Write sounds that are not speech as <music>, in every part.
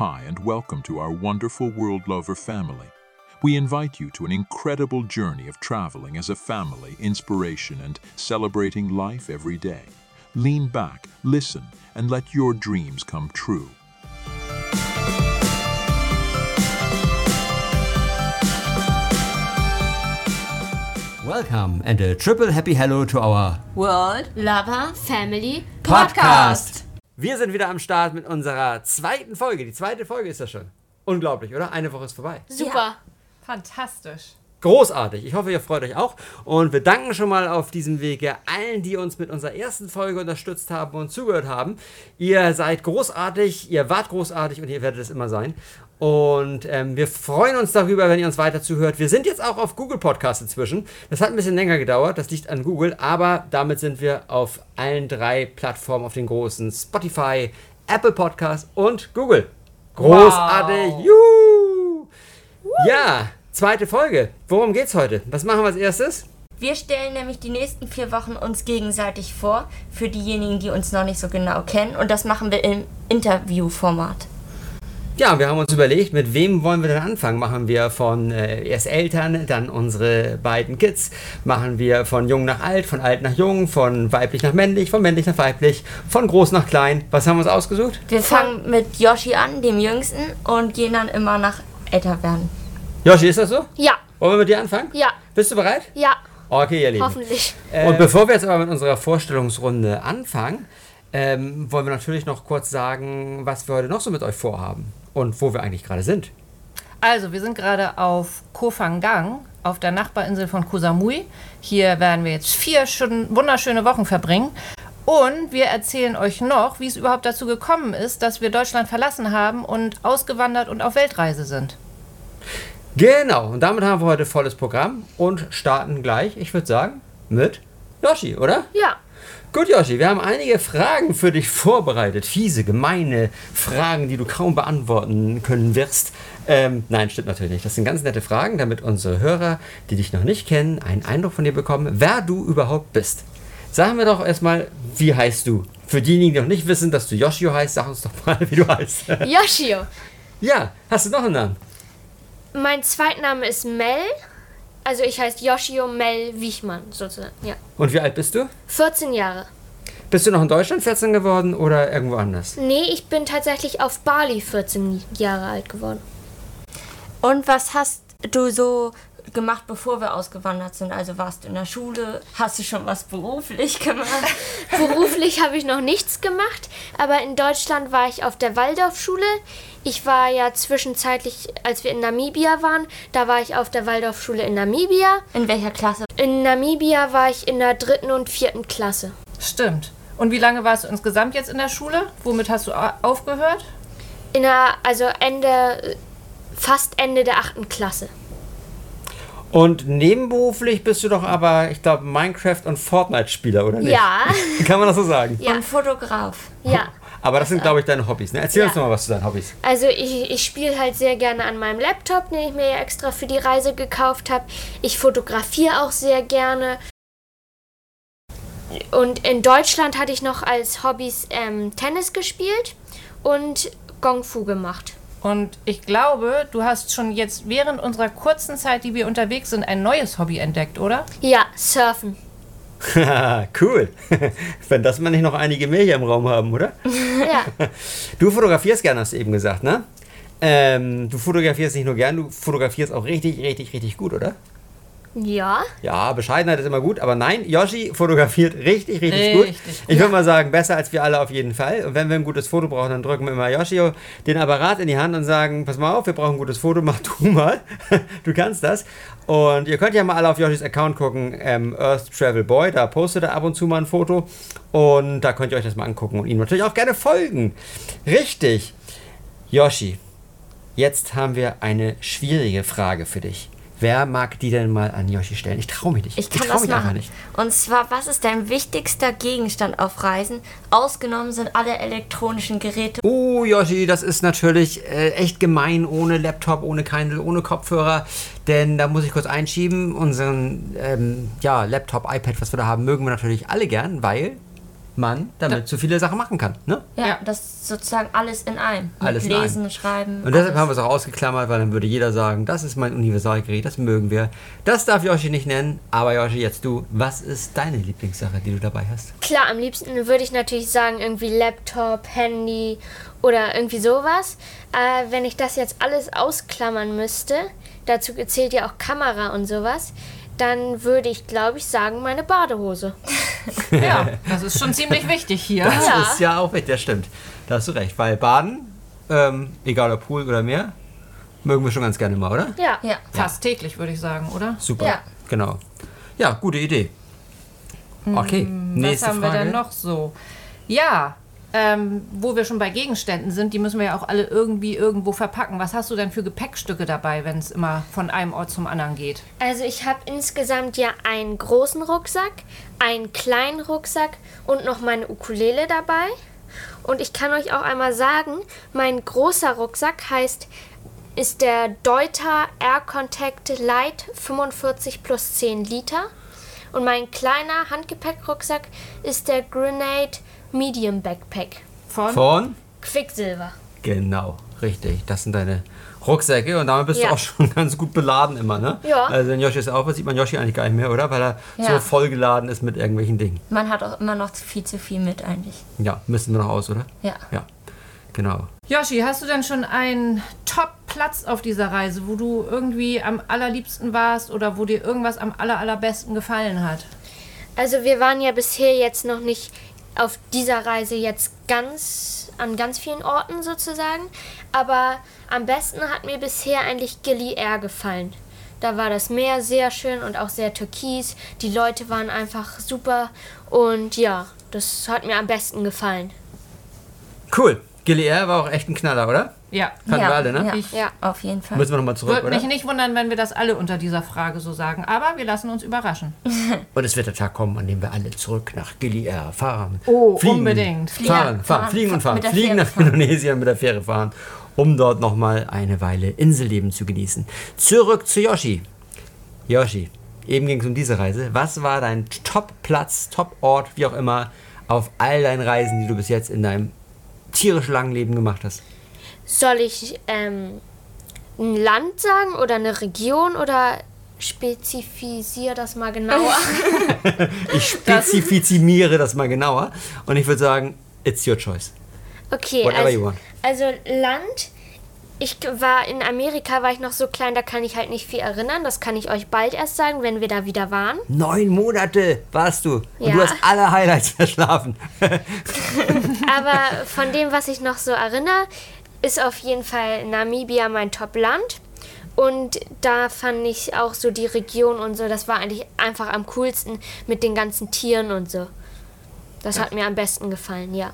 Hi, and welcome to our wonderful World Lover family. We invite you to an incredible journey of traveling as a family, inspiration, and celebrating life every day. Lean back, listen, and let your dreams come true. Welcome and a triple happy hello to our World Lover Family Podcast. Wir sind wieder am Start mit unserer zweiten Folge. Die zweite Folge ist das schon. Unglaublich, oder? Eine Woche ist vorbei. Super. Fantastisch. Großartig. Ich hoffe, ihr freut euch auch. Und wir danken schon mal auf diesem Wege allen, die uns mit unserer ersten Folge unterstützt haben und zugehört haben. Ihr seid großartig, ihr wart großartig und ihr werdet es immer sein. Und ähm, wir freuen uns darüber, wenn ihr uns weiter zuhört. Wir sind jetzt auch auf Google Podcast inzwischen. Das hat ein bisschen länger gedauert, das liegt an Google, aber damit sind wir auf allen drei Plattformen, auf den großen Spotify, Apple Podcast und Google. Großartig! Wow. Juhu! Ja, zweite Folge. Worum geht's heute? Was machen wir als erstes? Wir stellen nämlich die nächsten vier Wochen uns gegenseitig vor, für diejenigen, die uns noch nicht so genau kennen. Und das machen wir im Interviewformat. Ja, wir haben uns überlegt, mit wem wollen wir denn anfangen? Machen wir von äh, erst Eltern, dann unsere beiden Kids, machen wir von jung nach alt, von alt nach jung, von weiblich nach männlich, von männlich nach weiblich, von groß nach klein. Was haben wir uns ausgesucht? Wir fangen mit Yoshi an, dem Jüngsten, und gehen dann immer nach älter werden. Joshi, ist das so? Ja, Wollen wir mit dir anfangen? ja, Bist du bereit? ja, Okay, ihr Lieben. hoffentlich. Und bevor wir jetzt aber mit unserer Vorstellungsrunde anfangen, ähm, wollen wir natürlich noch kurz sagen, was wir heute noch so mit euch vorhaben und wo wir eigentlich gerade sind. Also, wir sind gerade auf Koh Phangan, auf der Nachbarinsel von Koh Samui. Hier werden wir jetzt vier schön, wunderschöne Wochen verbringen. Und wir erzählen euch noch, wie es überhaupt dazu gekommen ist, dass wir Deutschland verlassen haben und ausgewandert und auf Weltreise sind. Genau, und damit haben wir heute volles Programm und starten gleich, ich würde sagen, mit Yoshi, oder? Ja, Gut, Yoshi, wir haben einige Fragen für dich vorbereitet. Fiese, gemeine Fragen, die du kaum beantworten können wirst. Ähm, nein, stimmt natürlich nicht. Das sind ganz nette Fragen, damit unsere Hörer, die dich noch nicht kennen, einen Eindruck von dir bekommen, wer du überhaupt bist. Sagen wir doch erstmal, wie heißt du? Für diejenigen, die noch nicht wissen, dass du Yoshio heißt, sag uns doch mal, wie du heißt. Yoshio. ja, hast du noch einen Namen? Mein Zweitname ist Mel. Also ich heiße Yoshio Mel Wichmann sozusagen. Ja. Und wie alt bist du? 14 Jahre. Bist du noch in Deutschland 14 geworden oder irgendwo anders? Nee, ich bin tatsächlich auf Bali 14 Jahre alt geworden. Und was hast du so gemacht, bevor wir ausgewandert sind? Also warst du in der Schule? Hast du schon was beruflich gemacht? <laughs> Beruflich habe ich noch nichts gemacht, aber in Deutschland war ich auf der Waldorfschule. Ich war ja zwischenzeitlich, als wir in Namibia waren, da war ich auf der Waldorfschule in Namibia. In welcher Klasse? In Namibia war ich in der dritten und vierten Klasse. Stimmt. Und wie lange warst du insgesamt jetzt in der Schule? Womit hast du aufgehört? In der, also Ende, fast Ende der achten Klasse. Und nebenberuflich bist du doch aber, ich glaube, Minecraft- und Fortnite-Spieler, oder nicht? Ja, <laughs> Kann man das so sagen? Ja. Und Fotograf. ja. Aber das sind, glaube ich, deine Hobbys. Ne? Erzähl uns Ja. doch mal was zu deinen Hobbys. Also ich, ich spiele halt sehr gerne an meinem Laptop, den ich mir ja extra für die Reise gekauft habe. Ich fotografiere auch sehr gerne. Und in Deutschland hatte ich noch als Hobbys ähm, Tennis gespielt und Gong Fu gemacht. Und ich glaube, du hast schon jetzt während unserer kurzen Zeit, die wir unterwegs sind, ein neues Hobby entdeckt, oder? Ja, Surfen. <laughs> cool. <laughs> Wenn das mal nicht noch einige mehr hier im Raum haben, oder? Ja, <laughs> Du fotografierst gerne, hast du eben gesagt, ne? Ähm, du fotografierst nicht nur gern, du fotografierst auch richtig, richtig, richtig gut, oder? Ja. Ja, Bescheidenheit ist immer gut, aber nein, Yoshi fotografiert richtig, richtig, gut. Richtig gut. Ich würde mal sagen, besser als wir alle auf jeden Fall. Und wenn wir ein gutes Foto brauchen, dann drücken wir immer Yoshi den Apparat in die Hand und sagen, pass mal auf, wir brauchen ein gutes Foto, mach du mal. <laughs> du kannst das. Und ihr könnt ja mal alle auf Yoshis Account gucken, ähm, Earth Travel Boy, da postet er ab und zu mal ein Foto. Und da könnt ihr euch das mal angucken und ihm natürlich auch gerne folgen. Richtig. Yoshi, jetzt haben wir eine schwierige Frage für dich. Wer mag die denn mal an Yoshi stellen? Ich traue mich nicht. Ich kann trau das mich einfach machen. nicht. Und zwar, was ist dein wichtigster Gegenstand auf Reisen? Ausgenommen sind alle elektronischen Geräte. Oh, Yoshi, das ist natürlich äh, echt gemein ohne Laptop, ohne Kindle, ohne Kopfhörer. Denn da muss ich kurz einschieben, unseren ähm, ja, Laptop, iPad, was wir da haben, mögen wir natürlich alle gern, weil man damit so viele Sachen machen kann. Ne? Ja, Ja. das ist sozusagen alles in einem. Mit Alles in einem. Lesen, Schreiben. Und deshalb alles. haben wir es auch ausgeklammert, weil dann würde jeder sagen, das ist mein Universalgerät, das mögen wir. Das darf Yoshi nicht nennen, aber Yoshi, jetzt du, was ist deine Lieblingssache, die du dabei hast? Klar, am liebsten würde ich natürlich sagen, irgendwie Laptop, Handy oder irgendwie sowas. Äh, wenn ich das jetzt alles ausklammern müsste, dazu zählt ja auch Kamera und sowas, dann würde ich, glaube ich, sagen, meine Badehose. <laughs> Ja, das ist schon ziemlich wichtig hier. Das Ja. ist ja auch, das stimmt. Da hast du recht, weil Baden, ähm, egal ob Pool oder Meer, mögen wir schon ganz gerne mal, oder? Ja. Ja. Fast täglich, würde ich sagen, oder? Super, Ja. genau. Ja, gute Idee. Okay, nächste Was haben Frage. wir denn noch so? Ja, ähm, wo wir schon bei Gegenständen sind, die müssen wir ja auch alle irgendwie irgendwo verpacken. Was hast du denn für Gepäckstücke dabei, wenn es immer von einem Ort zum anderen geht? Also ich habe insgesamt ja einen großen Rucksack, einen kleinen Rucksack und noch meine Ukulele dabei. Und ich kann euch auch einmal sagen, mein großer Rucksack heißt, ist der Deuter Air Contact Light 45 plus 10 Liter. Und mein kleiner Handgepäckrucksack ist der Grenade Medium Backpack. Von? Von? Quicksilver. Genau, richtig. Das sind deine Rucksäcke und damit bist du Ja. auch schon <laughs> ganz gut beladen immer, ne? Ja. Also wenn Yoshi ist auf, sieht man Yoshi eigentlich gar nicht mehr, oder? Weil er so Ja. vollgeladen ist mit irgendwelchen Dingen. Man hat auch immer noch viel zu viel mit eigentlich. Ja, müssen wir noch aus, oder? Ja. Ja, genau. Yoshi, hast du denn schon einen Top-Platz auf dieser Reise, wo du irgendwie am allerliebsten warst oder wo dir irgendwas am aller, allerbesten gefallen hat? Also wir waren ja bisher jetzt noch nicht auf dieser Reise jetzt ganz an ganz vielen Orten sozusagen, aber am besten hat mir bisher eigentlich Gili Air gefallen. Da war das Meer sehr schön und auch sehr türkis. Die Leute waren einfach super und ja, das hat mir am besten gefallen. Cool. Gilly Air war auch echt ein Knaller, oder? Ja. Fanden wir alle, ne? Ja, Ich- Ja. auf jeden Fall. Müssen wir nochmal zurück, Würde oder? mich nicht wundern, wenn wir das alle unter dieser Frage so sagen. Aber wir lassen uns überraschen. <laughs> Und es wird der Tag kommen, an dem wir alle zurück nach Gilly Air fahren. Oh, unbedingt. Fahren, Ja, fahren, fahren, fliegen und fahren. Fliegen nach fahren. Indonesien mit der Fähre fahren, um dort nochmal eine Weile Inselleben zu genießen. Zurück zu Yoshi. Yoshi, eben ging es um diese Reise. Was war dein Top-Platz, Top-Ort, wie auch immer, auf all deinen Reisen, die du bis jetzt in deinem tierisch langen Leben gemacht hast? Soll ich ähm, ein Land sagen oder eine Region oder spezifisiere das mal genauer? <laughs> Ich spezifiziere das mal genauer und ich würde sagen, it's your choice. Okay, Whatever also, you want. also Land. Ich war in Amerika, war ich noch so klein, da kann ich halt nicht viel erinnern. Das kann ich euch bald erst sagen, wenn wir da wieder waren. Neun Monate warst du und Ja. du hast alle Highlights <laughs> verschlafen. <laughs> <laughs> Aber von dem, was ich noch so erinnere, ist auf jeden Fall Namibia mein Top-Land. Und da fand ich auch so die Region und so, das war eigentlich einfach am coolsten mit den ganzen Tieren und so. Das hat mir am besten gefallen, ja.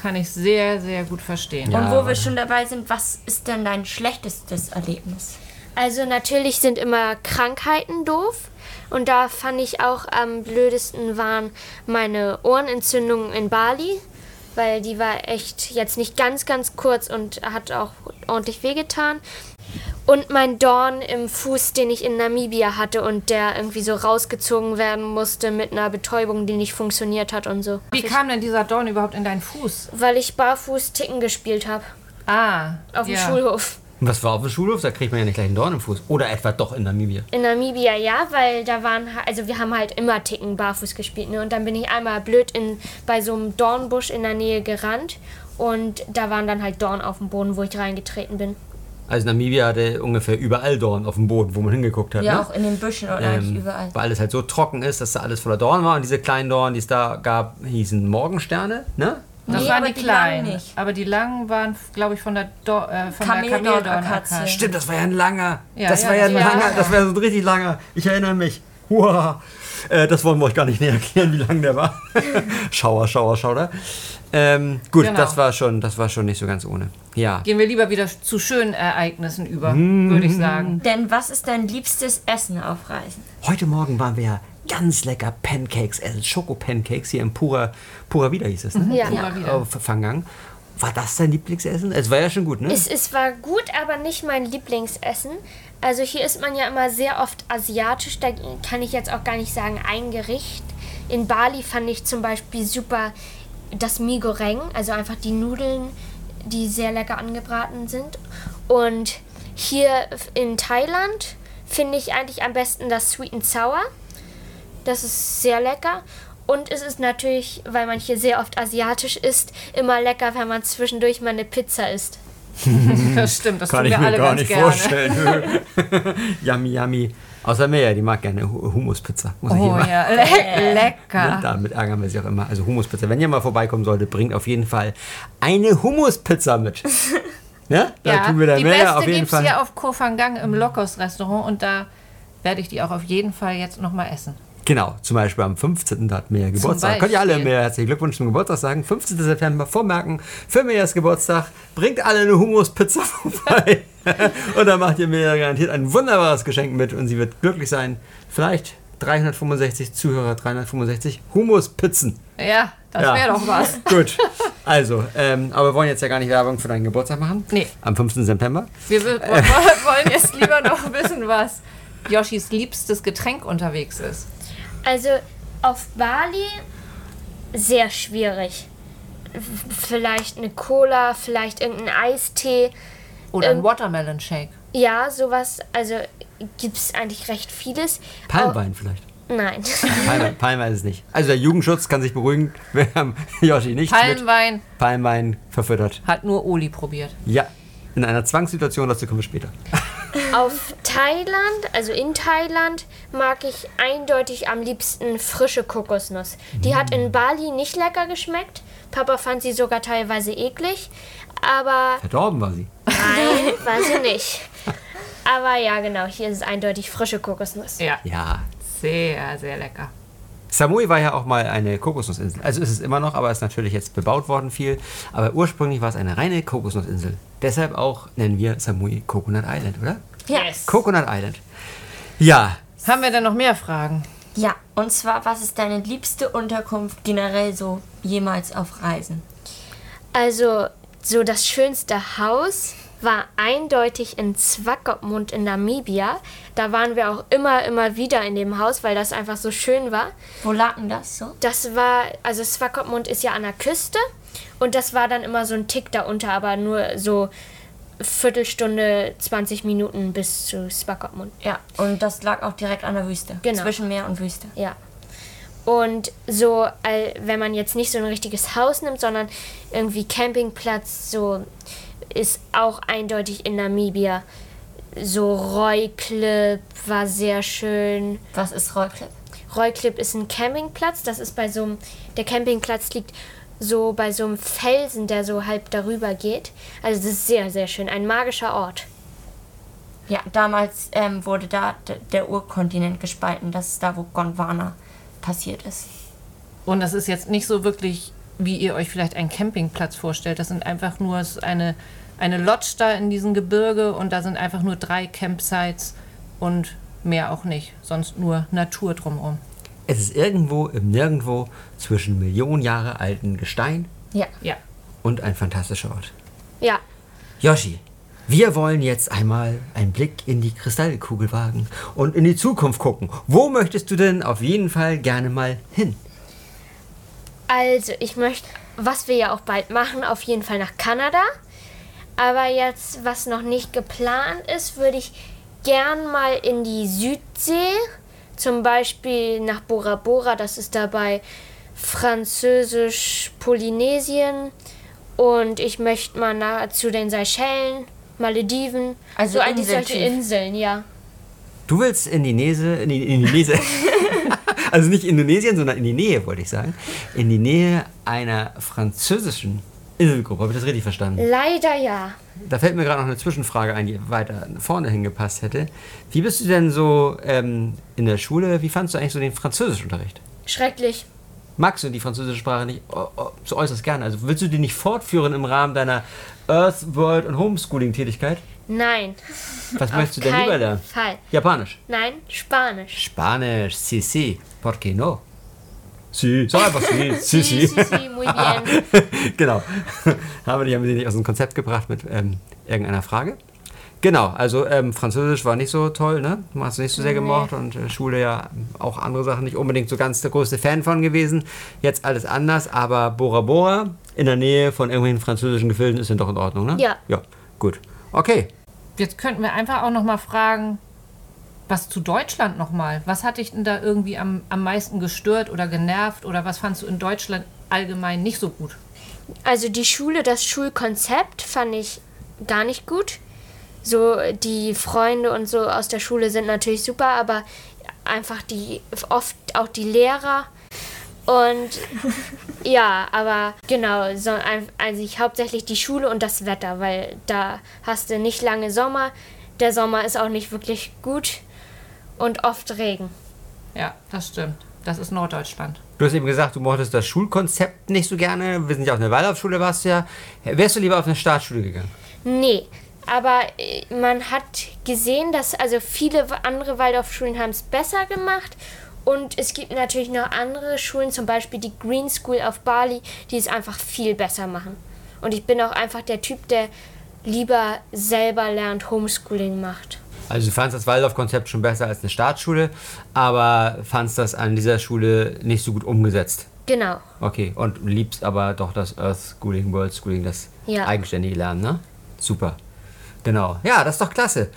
Kann ich sehr, sehr gut verstehen. Ja. Und wo wir schon dabei sind, was ist denn dein schlechtestes Erlebnis? Also natürlich sind immer Krankheiten doof. Und da fand ich auch am blödesten waren meine Ohrenentzündungen in Bali, weil die war echt jetzt nicht ganz, ganz kurz und hat auch ordentlich wehgetan. Und mein Dorn im Fuß, den ich in Namibia hatte und der irgendwie so rausgezogen werden musste mit einer Betäubung, die nicht funktioniert hat und so. Wie kam denn dieser Dorn überhaupt in deinen Fuß? Weil ich barfuß Ticken gespielt habe Ah, auf dem ja. Schulhof. Und was war auf dem Schulhof? Da kriegt man ja nicht gleich einen Dorn im Fuß. Oder etwa doch in Namibia. In Namibia ja, weil da waren, also wir haben halt immer Ticken barfuß gespielt, ne? Und dann bin ich einmal blöd in, bei so einem Dornbusch in der Nähe gerannt und da waren dann halt Dorn auf dem Boden, wo ich reingetreten bin. Also Namibia hatte ungefähr überall Dorn auf dem Boden, wo man hingeguckt hat. Ja, ne? auch in den Büschen oder eigentlich Ähm, überall. Weil alles halt so trocken ist, dass da alles voller Dorn war. Und diese kleinen Dorn, die es da gab, hießen Morgensterne, ne? Das Nee, waren die die kleinen. nicht. Aber die langen waren, glaube ich, von der, Do äh, von der Kameldorn-Akazie. Kameldorn-Akazie. Stimmt, das war ja ein langer. Ja, das ja, war ja ein ja. langer, das war ja so ein richtig langer. Ich erinnere mich. Wow. Äh, das wollen wir euch gar nicht näher erklären, wie lang der war. <laughs> Schauer, Schauer, Schauer. Ähm, gut, Genau. das war schon, das war schon nicht so ganz ohne. Ja. Gehen wir lieber wieder zu schönen Ereignissen über, Mhm. würde ich sagen. Denn was ist dein liebstes Essen auf Reisen? Heute Morgen waren wir ja ganz lecker Pancakes essen, Schoko-Pancakes hier im Pura, Pura Vida hieß es, ne? Ja. Pura Vida. Auf Fangang. War das dein Lieblingsessen? Es war ja schon gut, ne? Es, es war gut, aber nicht mein Lieblingsessen. Also hier isst man ja immer sehr oft asiatisch, da kann ich jetzt auch gar nicht sagen ein Gericht. In Bali fand ich zum Beispiel super das Mee Goreng, also einfach die Nudeln, die sehr lecker angebraten sind. Und hier in Thailand finde ich eigentlich am besten das Sweet and Sour. Das ist sehr lecker. Und es ist natürlich, weil man hier sehr oft asiatisch isst, immer lecker, wenn man zwischendurch mal eine Pizza isst. <laughs> Das stimmt, das tun wir alle ganz gerne. <laughs> yummy, yummy. Außer Maya, die mag gerne Hu- Humuspizza. Muss ich Oh immer. ja, <laughs> le Ne? lecker. Damit ärgern wir sie auch immer. Also Humuspizza. Wenn ihr mal vorbeikommen solltet, bringt auf jeden Fall eine Humuspizza mit. <laughs> ne? Da Ja, tun wir der die Maya beste auf jeden Fall. hier auf Koh Phangan im Lokos Restaurant und da werde ich die auch auf jeden Fall jetzt nochmal essen. Genau, zum Beispiel am 15. Da hat Maya Geburtstag. Könnt ihr alle. Maya herzlichen Glückwunsch zum Geburtstag sagen. 15. September vormerken für Mayas Geburtstag. Bringt alle eine Humuspizza <laughs> vorbei. <laughs> und dann macht ihr Maya garantiert ein wunderbares Geschenk mit und sie wird glücklich sein. Vielleicht 365 Zuhörer, 365 Humuspizzen. Ja, das Ja. wäre doch was. <laughs> Gut. Also, ähm, aber wir wollen jetzt ja gar nicht Werbung für deinen Geburtstag machen. Nee. Am 15. September. Wir <laughs> wo- wollen jetzt lieber noch wissen, was Yoshis liebstes Getränk unterwegs ist. Also auf Bali sehr schwierig. Vielleicht eine Cola, vielleicht irgendein Eistee. Oder ein Ähm, Watermelon Shake. Ja, sowas. Also gibt es eigentlich recht vieles. Palmwein vielleicht. Nein. <laughs> Palmwein, Palmwein ist es nicht. Also der Jugendschutz kann sich beruhigen. <laughs> Wir haben Yoshi nicht mit Palmwein Palmwein verfüttert. hat nur Oli probiert. Ja, in einer Zwangssituation, dazu kommen wir später. <laughs> Auf Thailand, also in Thailand, mag ich eindeutig am liebsten frische Kokosnuss. Die hat in Bali nicht lecker geschmeckt. Papa fand sie sogar teilweise eklig. Aber Verdorben war sie. nein, <laughs> war sie nicht. Aber ja, genau, hier ist es eindeutig frische Kokosnuss. Ja, Ja. sehr, sehr lecker. Samui war ja auch mal eine Kokosnussinsel. Also ist es immer noch, aber ist natürlich jetzt bebaut worden viel. Aber ursprünglich war es eine reine Kokosnussinsel. Deshalb auch nennen wir Samui Coconut Island, oder? Yes. Coconut Island. Ja, Haben wir denn noch mehr Fragen? Ja, und zwar, was ist deine liebste Unterkunft generell so jemals auf Reisen? Also, so das schönste Haus war eindeutig in Swakopmund in Namibia. Da waren wir auch immer, immer wieder in dem Haus, weil das einfach so schön war. Wo lag denn das so? Das war, also Swakopmund ist ja an der Küste und das war dann immer so ein Tick darunter, aber nur so Viertelstunde, 20 Minuten bis zu Swakopmund. Ja, und das lag auch direkt an der Wüste. Genau. Zwischen Meer und Wüste. Ja. Und so, wenn man jetzt nicht so ein richtiges Haus nimmt, sondern irgendwie Campingplatz, so ist auch eindeutig in Namibia. So Roy-Clip war sehr schön. Was ist Rollclip? Roy-Clip ist ein Campingplatz. Das ist bei so einem, der Campingplatz liegt so bei so einem Felsen, der so halb darüber geht. Also das ist sehr, sehr schön. Ein magischer Ort. Ja, damals ähm, wurde da der Urkontinent gespalten. Das ist da, wo Gondwana passiert ist. Und das ist jetzt nicht so wirklich, wie ihr euch vielleicht einen Campingplatz vorstellt. Das sind einfach nur eine, eine Lodge da in diesem Gebirge und da sind einfach nur drei Campsites und mehr auch nicht. Sonst nur Natur drumherum. es ist irgendwo im Nirgendwo zwischen Millionen Jahre alten Gestein Ja. Ja. und ein fantastischer Ort. Ja, Yoshi, wir wollen jetzt einmal einen Blick in die Kristallkugel wagen und in die Zukunft gucken. Wo möchtest du denn auf jeden Fall gerne mal hin? Also, ich möchte, was wir ja auch bald machen, auf jeden Fall nach Kanada. Aber jetzt, was noch nicht geplant ist, würde ich gern mal in die Südsee. Zum Beispiel nach Bora Bora, das ist dabei Französisch-Polynesien. Und ich möchte mal nach, zu den Seychellen, Malediven. Also so eigentlich solche Inseltief. Inseln, ja. Du willst in die Nese, in die, in die Nese, <laughs> also nicht Indonesien, sondern in die Nähe, wollte ich sagen, in die Nähe einer französischen Inselgruppe. Habe ich das richtig verstanden? Leider ja. Da fällt mir gerade noch eine Zwischenfrage ein, die weiter vorne hingepasst hätte. Wie bist du denn so ähm, in der Schule, wie fandst du eigentlich so den Französischunterricht? Schrecklich. Magst du die französische Sprache nicht oh, oh, so äußerst gerne? Also willst du die nicht fortführen im Rahmen deiner Earth, World und Homeschooling-Tätigkeit? Nein. Was möchtest du denn lieber lernen? Fall. Japanisch. Nein, Spanisch. Spanisch, sí, sí. ¿Por qué no? Sie. Sag einfach sie. Sie, Sí, <laughs> sie. sí, sí, muy bien. <laughs> genau. <laughs> haben wir die, haben wir die nicht aus dem Konzept gebracht mit ähm, irgendeiner Frage? Genau, also ähm, Französisch war nicht so toll, ne? Du hast es nicht so sehr gemocht und äh, Schule ja auch andere Sachen nicht unbedingt so ganz der größte Fan von gewesen. Jetzt alles anders, aber Bora Bora in der Nähe von irgendwelchen französischen Gefilden ist dann doch in Ordnung, ne? Ja. Ja, gut. Okay. Jetzt könnten wir einfach auch noch mal fragen, was zu Deutschland noch mal? Was hat dich denn da irgendwie am, am meisten gestört oder genervt oder was fandst du in Deutschland allgemein nicht so gut? Also die Schule, das Schulkonzept fand ich gar nicht gut. So die Freunde und so aus der Schule sind natürlich super, aber einfach die oft auch die Lehrer und <laughs> ja, aber genau, so, ein- also ich hauptsächlich die Schule und das Wetter, weil da hast du nicht lange Sommer. Der Sommer ist auch nicht wirklich gut und oft Regen. Ja, das stimmt. Das ist Norddeutschland. Du hast eben gesagt, du mochtest das Schulkonzept nicht so gerne. Wir sind ja auf einer Waldorfschule, warst du ja. Wärst du lieber auf eine Staatsschule gegangen? Nee, aber äh, man hat gesehen, dass also viele andere Waldorfschulen haben es besser gemacht. Und es gibt natürlich noch andere Schulen, zum Beispiel die Green School auf Bali, die es einfach viel besser machen. Und ich bin auch einfach der Typ, der lieber selber lernt, Homeschooling macht. Also du fandst das Waldorf-Konzept schon besser als eine Staatsschule, aber fandst das an dieser Schule nicht so gut umgesetzt. Genau. Okay, und liebst aber doch das Earth Schooling, World Schooling, das Ja. eigenständige Lernen, ne? Super. Genau. Ja, das ist doch klasse.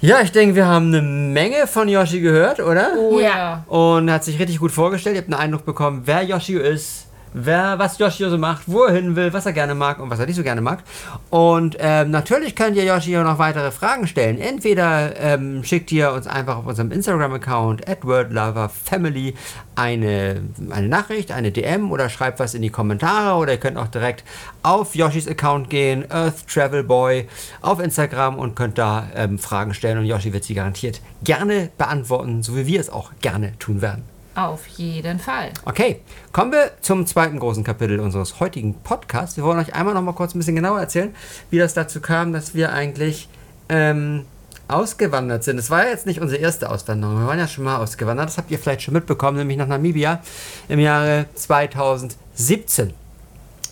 Ja, ich denke, wir haben eine Menge von Yoshi gehört, oder? Oh Ja. Und hat sich richtig gut vorgestellt. Ihr habt einen Eindruck bekommen, wer Yoshio ist, wer, was Yoshio so macht, wo er hin will, was er gerne mag und was er nicht so gerne mag. Und ähm, natürlich könnt ihr Yoshio noch weitere Fragen stellen. Entweder ähm, schickt ihr uns einfach auf unserem Instagram-Account @wordloverfamily eine, eine Nachricht, eine DM oder schreibt was in die Kommentare oder ihr könnt auch direkt auf Yoshis Account gehen, Earth Travel Boy, auf Instagram und könnt da ähm, Fragen stellen und Yoshi wird sie garantiert gerne beantworten, so wie wir es auch gerne tun werden. Auf jeden Fall. Okay, kommen wir zum zweiten großen Kapitel unseres heutigen Podcasts. Wir wollen euch einmal noch mal kurz ein bisschen genauer erzählen, wie das dazu kam, dass wir eigentlich ähm, ausgewandert sind. Es war ja jetzt nicht unsere erste Auswanderung. Wir waren ja schon mal ausgewandert. Das habt ihr vielleicht schon mitbekommen, nämlich nach Namibia im Jahre 2017.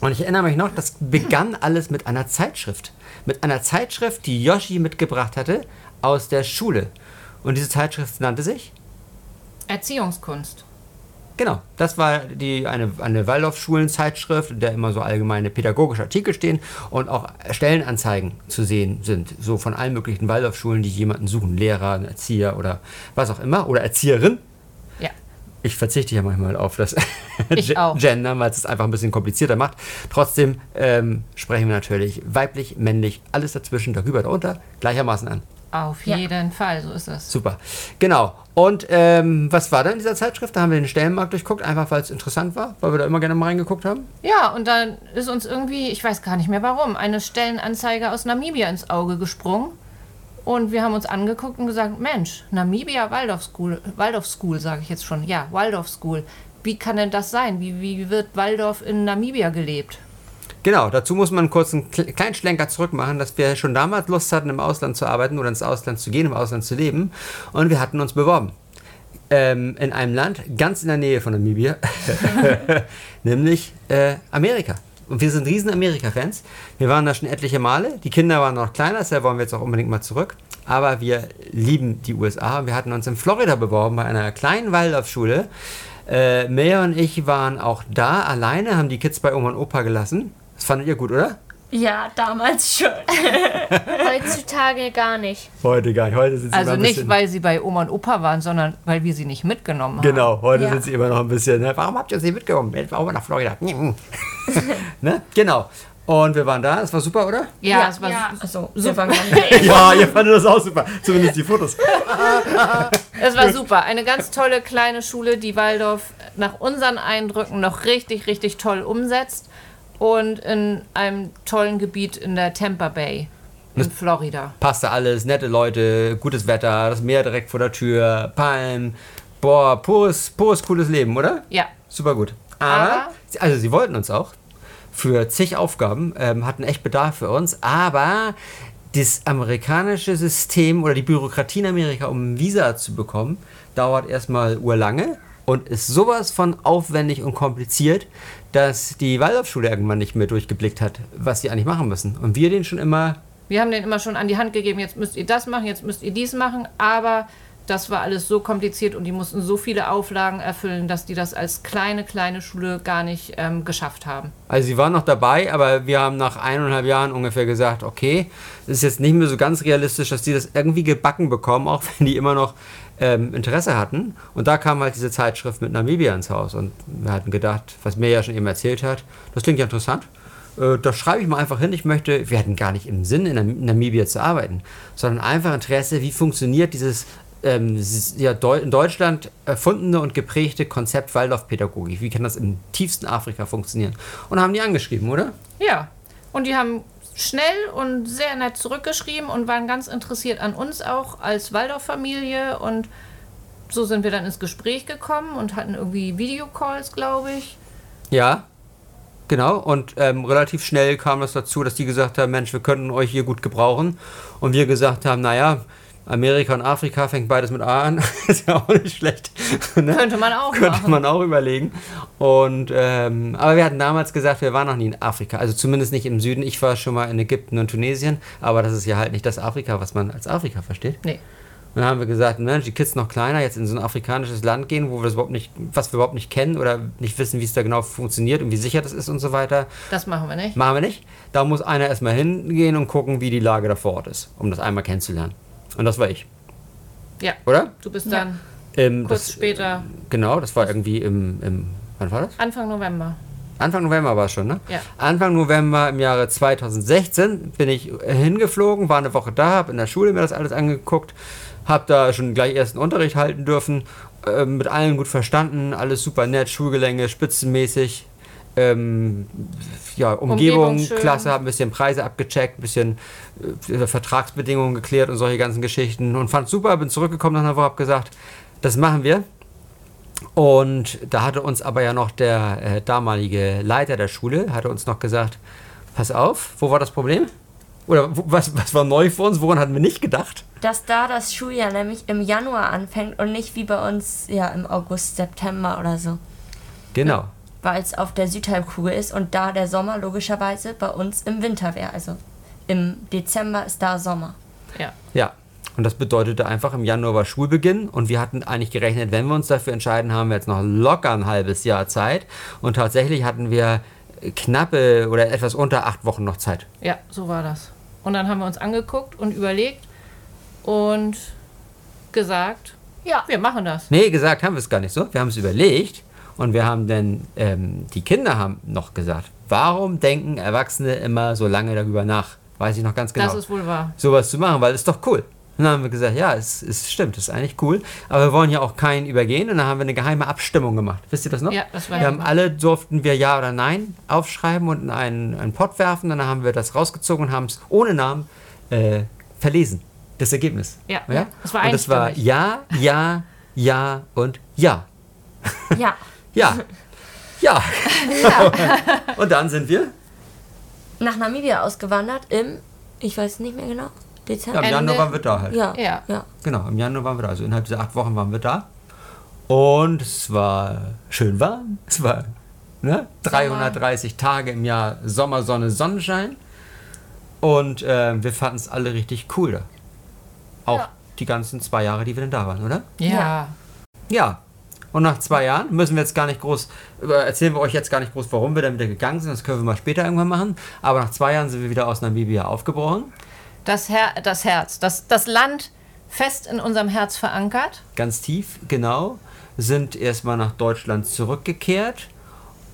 Und ich erinnere mich noch, das begann <laughs> alles mit einer Zeitschrift. Mit einer Zeitschrift, die Yoshi mitgebracht hatte aus der Schule. Und diese Zeitschrift nannte sich Erziehungskunst. Genau, das war die, eine, eine Waldorfschulenzeitschrift, in der immer so allgemeine pädagogische Artikel stehen und auch Stellenanzeigen zu sehen sind. So von allen möglichen Waldorfschulen, die jemanden suchen. Lehrer, einen Erzieher oder was auch immer. Oder Erzieherin. Ja. Ich verzichte ja manchmal auf das. <laughs> Gender, weil es es einfach ein bisschen komplizierter macht. Trotzdem ähm, sprechen wir natürlich weiblich, männlich, alles dazwischen, darüber, darunter, gleichermaßen an. Auf Ja. jeden Fall, so ist es. Super. Genau. Und ähm, was war da in dieser Zeitschrift? Da haben wir den Stellenmarkt durchguckt, einfach weil es interessant war, weil wir da immer gerne mal reingeguckt haben. Ja, und dann ist uns irgendwie, ich weiß gar nicht mehr warum, eine Stellenanzeige aus Namibia ins Auge gesprungen. Und wir haben uns angeguckt und gesagt, Mensch, Namibia Waldorf School, Waldorf School sage ich jetzt schon. Ja, Waldorf School. Wie kann denn das sein? Wie, wie wird Waldorf in Namibia gelebt? Genau, dazu muss man kurz einen kle- kleinen Schlenker zurück machen, dass wir schon damals Lust hatten, im Ausland zu arbeiten oder ins Ausland zu gehen, im Ausland zu leben. Und wir hatten uns beworben. Ähm, in einem Land ganz in der Nähe von Namibia, <laughs> nämlich äh, Amerika. Und wir sind riesen Amerika-Fans. Wir waren da schon etliche Male. Die Kinder waren noch kleiner, deshalb wollen wir jetzt auch unbedingt mal zurück. Aber wir lieben die USA. Wir hatten uns in Florida beworben bei einer kleinen Waldorfschule. Äh, Maya und ich waren auch da alleine, haben die Kids bei Oma und Opa gelassen. Das fandet ihr gut, oder? Ja, damals schon. <laughs> Heutzutage gar nicht. Heute gar nicht. Heute sind sie Also nicht, weil sie bei Oma und Opa waren, sondern weil wir sie nicht mitgenommen haben. Genau, heute Ja. sind sie immer noch ein bisschen. Ne? Warum habt ihr sie mitgenommen? Jetzt warum nach Florida? <laughs> ne? Genau. Und wir waren da. Es war super, oder? Ja, es war ja. su- Also, nicht. <laughs> ja, ihr fandet das auch super. Zumindest die Fotos. Es war super. Eine ganz tolle kleine Schule, die Waldorf nach unseren Eindrücken noch richtig, richtig toll umsetzt. Und in einem tollen Gebiet in der Tampa Bay in Florida. Passte alles, nette Leute, gutes Wetter, das Meer direkt vor der Tür, Palmen. Boah, pures, pures cooles Leben, oder? Ja. Super gut. Aber, also sie wollten uns auch für zig Aufgaben, ähm, hatten echt Bedarf für uns, aber das amerikanische System oder die Bürokratie in Amerika, um ein Visa zu bekommen, dauert erstmal urlange. und ist sowas von aufwendig und kompliziert, dass die Waldorfschule irgendwann nicht mehr durchgeblickt hat, was sie eigentlich machen müssen. Und wir den schon immer Wir haben denen immer schon an die Hand gegeben, jetzt müsst ihr das machen, jetzt müsst ihr dies machen, aber das war alles so kompliziert und die mussten so viele Auflagen erfüllen, dass die das als kleine, kleine Schule gar nicht ähm, geschafft haben. Also sie waren noch dabei, aber wir haben nach eineinhalb Jahren ungefähr gesagt, okay, es ist jetzt nicht mehr so ganz realistisch, dass die das irgendwie gebacken bekommen, auch <laughs> wenn die immer noch ähm, Interesse hatten. Und da kam halt diese Zeitschrift mit Namibia ins Haus und wir hatten gedacht, was mir ja schon eben erzählt hat, das klingt ja interessant. Äh, Da schreibe ich mal einfach hin, ich möchte, wir hatten gar nicht im Sinn, in Nam- Namibia zu arbeiten, sondern einfach Interesse, wie funktioniert dieses ähm, ja, in Deutschland erfundene und geprägte Konzept Waldorfpädagogik. Wie kann das im tiefsten Afrika funktionieren? Und haben die angeschrieben, oder? Ja, und die haben schnell und sehr nett zurückgeschrieben und waren ganz interessiert an uns auch als Waldorf-Familie und so sind wir dann ins Gespräch gekommen und hatten irgendwie Videocalls, glaube ich. Ja, genau. Und ähm, relativ schnell kam es dazu, dass die gesagt haben, Mensch, wir könnten euch hier gut gebrauchen. Und wir gesagt haben, naja, Amerika und Afrika fängt beides mit A an. <laughs> ist ja auch nicht schlecht. ne? Könnte man auch Könnte machen. man auch überlegen. Und, ähm, aber wir hatten damals gesagt, wir waren noch nie in Afrika. Also zumindest nicht im Süden. Ich war schon mal in Ägypten und Tunesien. Aber das ist ja halt nicht das Afrika, was man als Afrika versteht. Nee. Und dann haben wir gesagt, Mensch, die Kids noch kleiner, jetzt in so ein afrikanisches Land gehen, wo wir das überhaupt nicht, was wir überhaupt nicht kennen oder nicht wissen, wie es da genau funktioniert und wie sicher das ist und so weiter. Das machen wir nicht. Machen wir nicht. Da muss einer erstmal hingehen und gucken, wie die Lage da vor Ort ist, um das einmal kennenzulernen. Und das war ich, Ja, oder? du bist dann Ähm, kurz das, später, Genau, das war irgendwie im, im, wann war das? Anfang November. Anfang November war es schon, ne? Ja. Anfang November im Jahre 2016 bin ich hingeflogen, war eine Woche da, habe in der Schule mir das alles angeguckt, habe da schon gleich ersten Unterricht halten dürfen, äh, mit allen gut verstanden, alles super nett, Schulgelänge, spitzenmäßig. Ähm, ja, Umgebung, Umgebung klasse, habe ein bisschen Preise abgecheckt, ein bisschen äh, Vertragsbedingungen geklärt und solche ganzen Geschichten und fand super, bin zurückgekommen nach einer Woche, habe gesagt, das machen wir. Und da hatte uns aber ja noch der äh, damalige Leiter der Schule, hatte uns noch gesagt, pass auf, wo war das Problem? Oder wo, was, was war neu für uns? Woran hatten wir nicht gedacht? Dass da das Schuljahr nämlich im Januar anfängt und nicht wie bei uns ja im August, September oder so. Genau. Weil es auf der Südhalbkugel ist und da der Sommer logischerweise bei uns im Winter wäre. Also im Dezember ist da Sommer. Ja. Ja. Und das bedeutete einfach, im Januar war Schulbeginn und wir hatten eigentlich gerechnet, wenn wir uns dafür entscheiden, haben wir jetzt noch locker ein halbes Jahr Zeit. Und tatsächlich hatten wir knappe oder etwas unter acht Wochen noch Zeit. Ja, so war das. Und dann haben wir uns angeguckt und überlegt und gesagt, Ja. wir machen das. Nee, gesagt haben wir es gar nicht so. Wir haben es überlegt und wir haben dann, ähm, die Kinder haben noch gesagt, warum denken Erwachsene immer so lange darüber nach? Weiß ich noch ganz genau. Das ist wohl wahr. sowas zu machen, weil es ist doch cool. Und dann haben wir gesagt, ja, es, es stimmt, es ist eigentlich cool, aber wir wollen ja auch keinen übergehen und dann haben wir eine geheime Abstimmung gemacht. Wisst ihr das noch? Ja, das war wir haben alle durften wir Ja oder Nein aufschreiben und in einen, einen Pott werfen, dann haben wir das rausgezogen und haben es ohne Namen äh, verlesen. Das Ergebnis. Ja, ja? das war und das war. Ja, Ja, Ja und Ja. Ja. <laughs> Ja. Ja. <laughs> und dann sind wir Nach Namibia ausgewandert im, ich weiß nicht mehr genau, ja, Dezember. im Ende- Januar waren wir da halt. Ja. Ja. ja. Genau, im Januar waren wir da. Also innerhalb dieser acht Wochen waren wir da. Und es war schön warm. Es war ne, 330 Tage im Jahr Sommer, Sonne, Sonnenschein. Und äh, wir fanden es alle richtig cool da. Auch Ja. die ganzen zwei Jahre, die wir dann da waren, oder? Ja. Ja. Und nach zwei Jahren müssen wir jetzt gar nicht groß, äh, erzählen wir euch jetzt gar nicht groß, warum wir dann wieder gegangen sind. Das können wir mal später irgendwann machen. Aber nach zwei Jahren sind wir wieder aus Namibia aufgebrochen. Das, Her das Herz, das, das Land fest in unserem Herz verankert. ganz tief, genau, sind erstmal nach Deutschland zurückgekehrt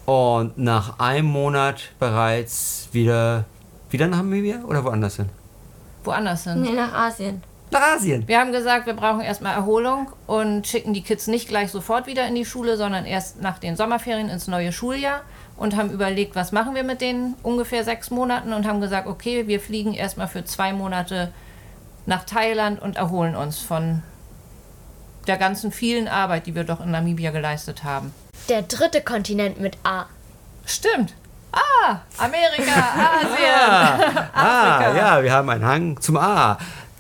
und nach einem Monat bereits wieder, wieder nach Namibia oder woanders hin? Woanders sind. Nee, nach Asien. Nach Asien. Wir haben gesagt, wir brauchen erstmal Erholung und schicken die Kids nicht gleich sofort wieder in die Schule, sondern erst nach den Sommerferien ins neue Schuljahr und haben überlegt, was machen wir mit den ungefähr sechs Monaten und haben gesagt, okay, wir fliegen erstmal für zwei Monate nach Thailand und erholen uns von der ganzen vielen Arbeit, die wir doch in Namibia geleistet haben. Der dritte Kontinent mit A. Stimmt. Ah, Amerika, <laughs> Asien. <laughs> Ah, ja, wir haben einen Hang zum A.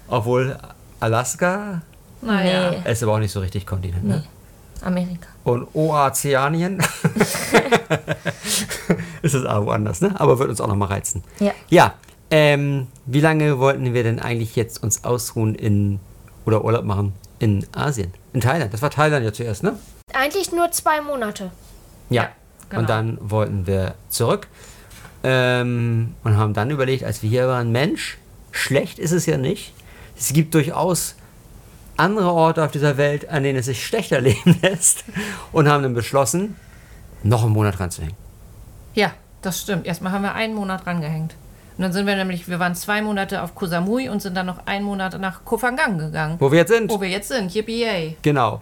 Obwohl Alaska Naja. Nee. ist aber auch nicht so richtig Kontinent, ne? Amerika. Und Ozeanien <laughs> ist es auch woanders, ne? Aber wird uns auch nochmal reizen. Ja. Ja, ähm, wie lange wollten wir denn eigentlich jetzt uns ausruhen in oder Urlaub machen in Asien? In Thailand. Das war Thailand ja zuerst, ne? Eigentlich nur zwei Monate. Ja. Ja, genau. Und dann wollten wir zurück ähm, und haben dann überlegt, als wir hier waren, Mensch, schlecht ist es ja nicht. Es gibt durchaus andere Orte auf dieser Welt, an denen es sich schlechter <laughs> leben lässt und haben dann beschlossen, noch einen Monat ranzuhängen. Ja, das stimmt. Erstmal haben wir einen Monat rangehängt. Und dann sind wir nämlich, wir waren zwei Monate auf Koh Samui und sind dann noch einen Monat nach Koh Phangan gegangen. Wo wir jetzt sind. Wo wir jetzt sind. Yippie yay. Genau.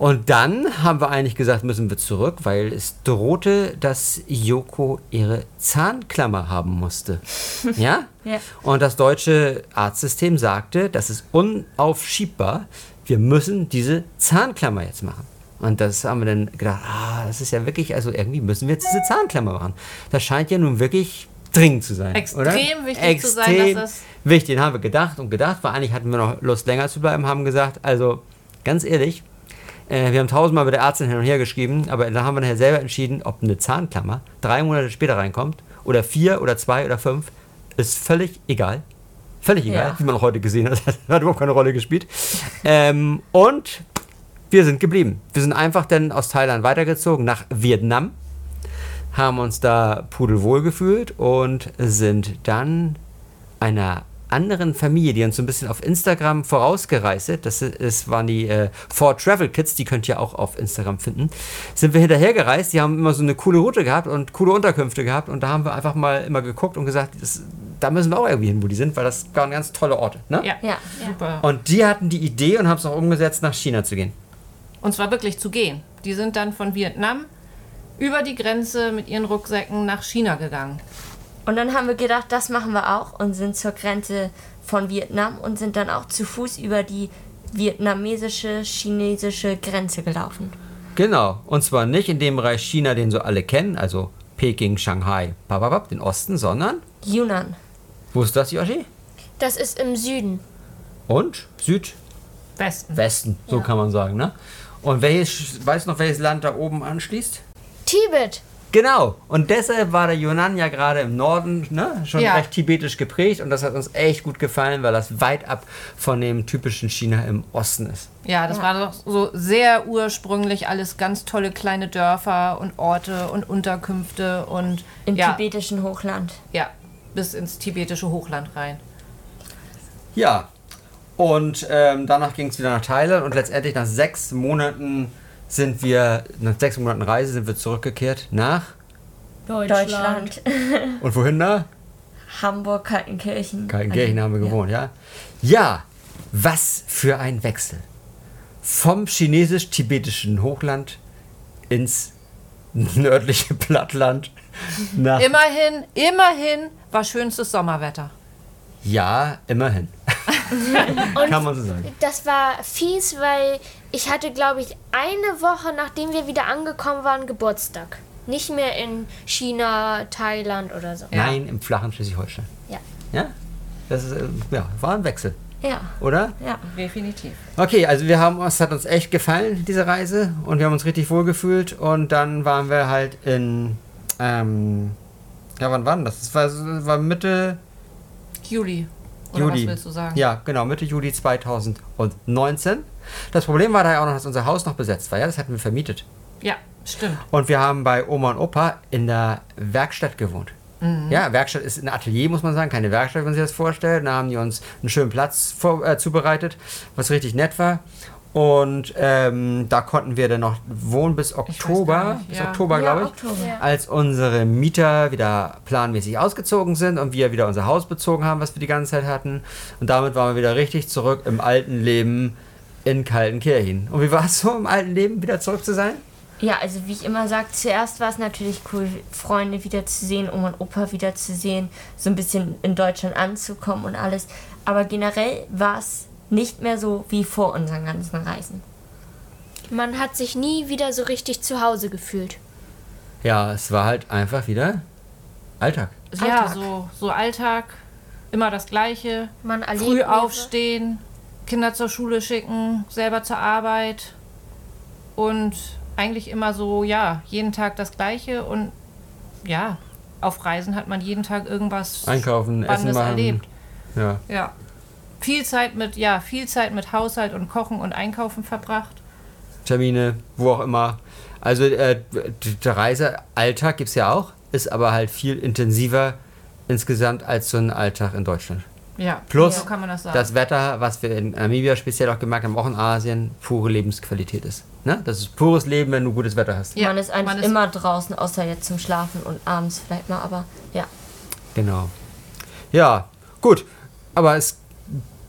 Und dann haben wir eigentlich gesagt, müssen wir zurück, weil es drohte, dass Yoko ihre Zahnklammer haben musste. <laughs> Ja? Ja. Und das deutsche Arztsystem sagte, das ist unaufschiebbar. Wir müssen diese Zahnklammer jetzt machen. Und das haben wir dann gedacht, ah, das ist ja wirklich, also irgendwie müssen wir jetzt diese Zahnklammer machen. Das scheint ja nun wirklich dringend zu sein. Extrem oder? wichtig zu sein, Extrem dass das- wichtig. Den haben wir gedacht und gedacht, weil eigentlich hatten wir noch Lust länger zu bleiben, haben gesagt, also ganz ehrlich, äh, wir haben tausendmal mit der Ärztin hin und her geschrieben, aber dann haben wir nachher selber entschieden, ob eine Zahnklammer drei Monate später reinkommt oder vier oder zwei oder fünf, ist völlig egal. Völlig egal, Ja. wie man auch heute gesehen hat. <laughs> Das hat überhaupt keine Rolle gespielt. Ähm, und wir sind geblieben. Wir sind einfach dann aus Thailand weitergezogen nach Vietnam, haben uns da pudelwohl gefühlt und sind dann einer anderen Familie, die uns so ein bisschen auf Instagram vorausgereist ist, das ist, waren die äh, Four Travel Kids, die könnt ihr auch auf Instagram finden, sind wir hinterhergereist. Die haben immer so eine coole Route gehabt und coole Unterkünfte gehabt und da haben wir einfach mal immer geguckt und gesagt, das, da müssen wir auch irgendwie hin, wo die sind, weil das waren ganz tolle Orte. Ne? Ja, Ja. super. Und die hatten die Idee und haben es auch umgesetzt, nach China zu gehen. Und zwar wirklich zu gehen. Die sind dann von Vietnam über die Grenze mit ihren Rucksäcken nach China gegangen. Und dann haben wir gedacht, das machen wir auch und sind zur Grenze von Vietnam und sind dann auch zu Fuß über die vietnamesische, chinesische Grenze gelaufen. Genau. Und zwar nicht in dem Bereich China, den so alle kennen, also Peking, Shanghai, bababab, den Osten, sondern, Yunnan. wo ist das, Yoshi? Das ist im Süden. Und Südwesten, Westen. so kann man sagen, ne? Und welches, weißt du noch, welches Land da oben anschließt? Tibet. Genau. Und deshalb war der Yunnan ja gerade im Norden ne, schon Ja. recht tibetisch geprägt und das hat uns echt gut gefallen, weil das weit ab von dem typischen China im Osten ist. Ja, das war doch so sehr ursprünglich alles ganz tolle kleine Dörfer und Orte und Unterkünfte und Im ja, tibetischen Hochland. ja, bis ins tibetische Hochland rein. Ja. Und ähm, danach ging es wieder nach Thailand und letztendlich nach sechs Monaten sind wir, nach sechs Monaten Reise sind wir zurückgekehrt nach. Deutschland. Und wohin da? Hamburg, Kaltenkirchen. Kaltenkirchen haben wir Ja. gewohnt, ja? Ja, was für ein Wechsel. Vom chinesisch-tibetischen Hochland ins nördliche <laughs> Plattland nach. Immerhin, immerhin war schönstes Sommerwetter. Ja, immerhin. Kann man so sagen. Das war fies, weil ich hatte, glaube ich, eine Woche, nachdem wir wieder angekommen waren, Geburtstag. Nicht mehr in China, Thailand oder so. Ja. Nein, im flachen Schleswig-Holstein. Ja. Ja? Das ist, äh, ja, war ein Wechsel, Ja, oder? ja. Definitiv. Okay, also wir haben es hat uns echt gefallen, diese Reise, und wir haben uns richtig wohl gefühlt. Und dann waren wir halt in, ähm, ja, wann war denn das? Das war, war Mitte Juli. Oder Juli. was willst du sagen? Ja, genau, Mitte Juli 2019. Das Problem war da ja auch noch, dass unser Haus noch besetzt war. Ja, das hatten wir vermietet. Ja, stimmt. Und wir haben bei Oma und Opa in der Werkstatt gewohnt. Mhm. Ja, Werkstatt ist ein Atelier, muss man sagen, keine Werkstatt, wenn man sich das vorstellt. Da haben die uns einen schönen Platz vor, äh, zubereitet, was richtig nett war. Und ähm, da konnten wir dann noch wohnen bis Oktober, bis ja. Oktober, Ja, glaube ich, Oktober. Ja. als unsere Mieter wieder planmäßig ausgezogen sind und wir wieder unser Haus bezogen haben, was wir die ganze Zeit hatten. Und damit waren wir wieder richtig zurück im alten Leben in Kaltenkirchen. Und wie war es so, im alten Leben wieder zurück zu sein? Ja, also wie ich immer sage, zuerst war es natürlich cool, Freunde wiederzusehen, Oma und Opa wiederzusehen, so ein bisschen in Deutschland anzukommen und alles. Aber generell war es nicht mehr so wie vor unseren ganzen Reisen. Man hat sich nie wieder so richtig zu Hause gefühlt. Ja, es war halt einfach wieder Alltag. Ja, Alltag. so, so Alltag, immer das Gleiche. Man erlebt Früh aufstehen, Kinder zur Schule schicken, selber zur Arbeit. und eigentlich immer so, ja, jeden Tag das Gleiche und ja, auf Reisen hat man jeden Tag irgendwas Einkaufen, Essen Spannendes machen. erlebt. Ja. Ja. Viel Zeit mit, ja, viel Zeit mit Haushalt und Kochen und Einkaufen verbracht. Termine, wo auch immer. Also äh, der Reisealltag gibt es ja auch, ist aber halt viel intensiver insgesamt als so ein Alltag in Deutschland. Ja, Plus so kann man das sagen. Das Wetter, was wir in Namibia speziell auch gemerkt haben, auch in Asien, pure Lebensqualität ist. Ne? Das ist pures Leben, wenn du gutes Wetter hast. Ja, man ist eigentlich man ist- immer draußen, außer jetzt zum Schlafen und abends vielleicht mal, aber ja. Genau. Ja, gut. Aber es